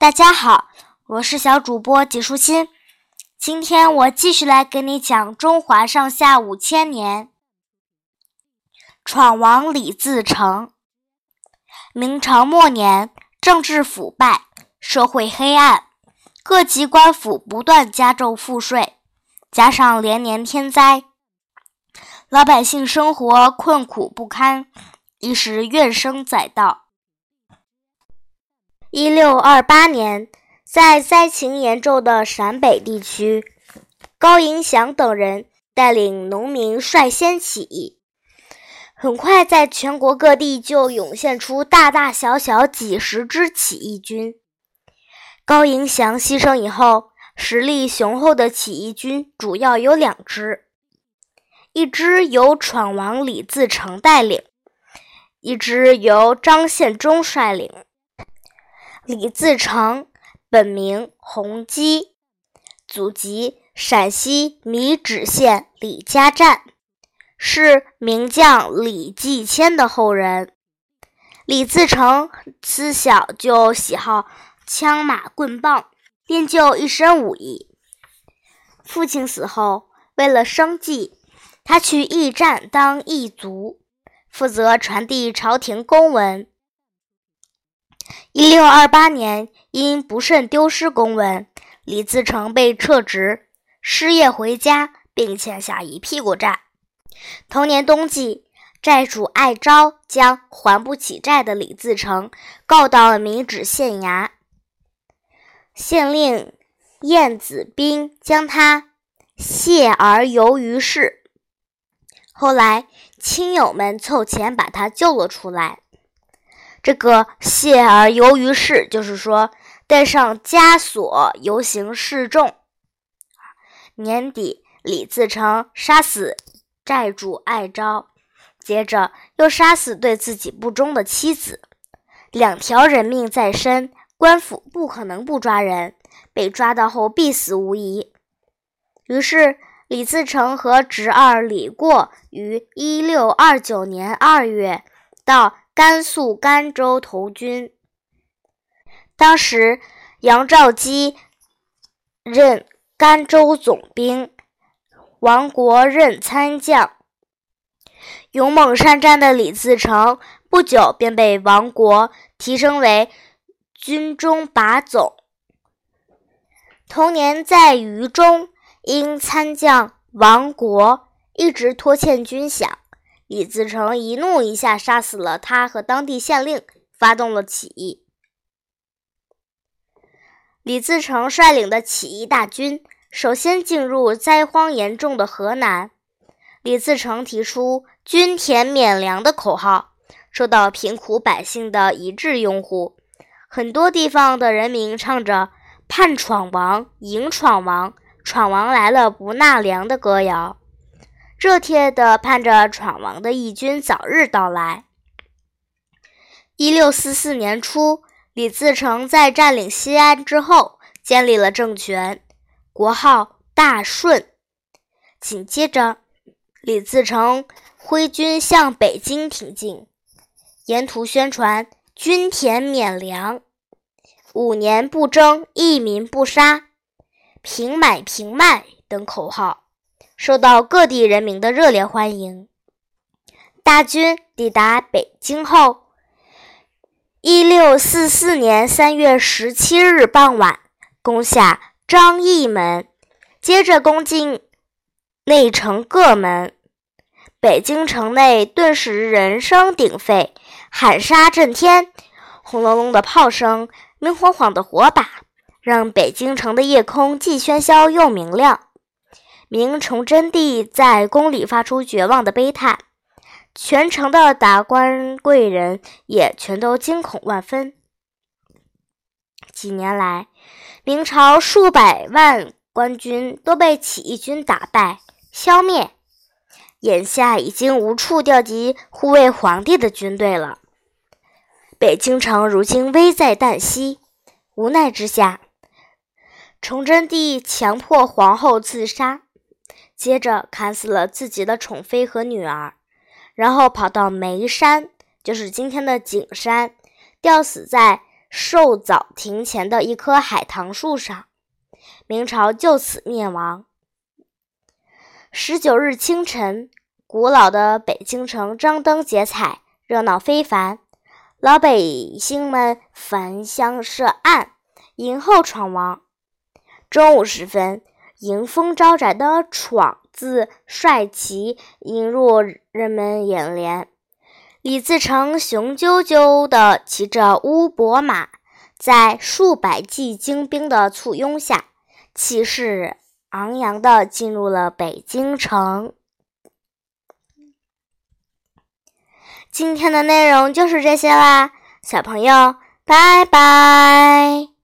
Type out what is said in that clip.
大家好，我是小主播纪舒心。今天我继续来给你讲中华上下五千年。闯王李自成。明朝末年，政治腐败，社会黑暗，各级官府不断加重赋税，加上连年天灾，老百姓生活困苦不堪，一时怨声载道。一六二八年，在灾情严重的陕北地区，高迎祥等人带领农民率先起义。很快，在全国各地就涌现出大大小小几十支起义军。高迎祥牺牲以后，实力雄厚的起义军主要有两支，一支由闯王李自成带领，一支由张献忠率领。李自成，本名洪基，祖籍陕西米脂县李家站，是名将李继迁的后人。李自成自小就喜好枪马棍棒，练就一身武艺。父亲死后，为了生计，他去驿站当驿卒，负责传递朝廷公文。一六二八年，因不慎丢失公文，李自成被撤职，失业回家，并欠下一屁股债。同年冬季，债主艾昭将还不起债的李自成告到了米脂县衙，县令晏子彬将他卸而游于市。后来，亲友们凑钱把他救了出来。这个谢而游于市，就是说带上枷锁游行示众。年底，李自成杀死债主艾昭，接着又杀死对自己不忠的妻子，两条人命在身，官府不可能不抓人，被抓到后必死无疑。于是，李自成和侄儿李过于一六二九年二月到。甘肃甘州投军，当时杨兆基任甘州总兵，王国任参将。勇猛善战的李自成不久便被王国提升为军中把总。同年在渝中，因参将王国一直拖欠军饷。李自成一怒一下杀死了他和当地县令，发动了起义。李自成率领的起义大军首先进入灾荒严重的河南。李自成提出“均田免粮”的口号，受到贫苦百姓的一致拥护。很多地方的人民唱着“盼闯王，迎闯王，闯王来了不纳粮”的歌谣。热切地盼着闯王的义军早日到来。一六四四年初，李自成在占领西安之后，建立了政权，国号大顺。紧接着，李自成挥军向北京挺进，沿途宣传“均田免粮，五年不征，一民不杀，平买平卖”等口号。受到各地人民的热烈欢迎。大军抵达北京后，一六四四年三月十七日傍晚，攻下张义门，接着攻进内城各门。北京城内顿时人声鼎沸，喊杀震天，轰隆隆的炮声，明晃晃的火把，让北京城的夜空既喧嚣又明亮。明崇祯帝在宫里发出绝望的悲叹，全城的达官贵人也全都惊恐万分。几年来，明朝数百万官军都被起义军打败、消灭，眼下已经无处调集护卫皇帝的军队了。北京城如今危在旦夕，无奈之下，崇祯帝强迫皇后自杀。接着砍死了自己的宠妃和女儿，然后跑到眉山，就是今天的景山，吊死在寿藻亭前的一棵海棠树上，明朝就此灭亡。十九日清晨，古老的北京城张灯结彩，热闹非凡。老百姓们焚香设案，迎候闯王。中午时分，迎风招展的“闯”字帅气映入人们眼帘。李自成雄赳赳地骑着乌骡马，在数百骑精兵的簇拥下，气势。昂扬的进入了北京城。今天的内容就是这些啦，小朋友，拜拜。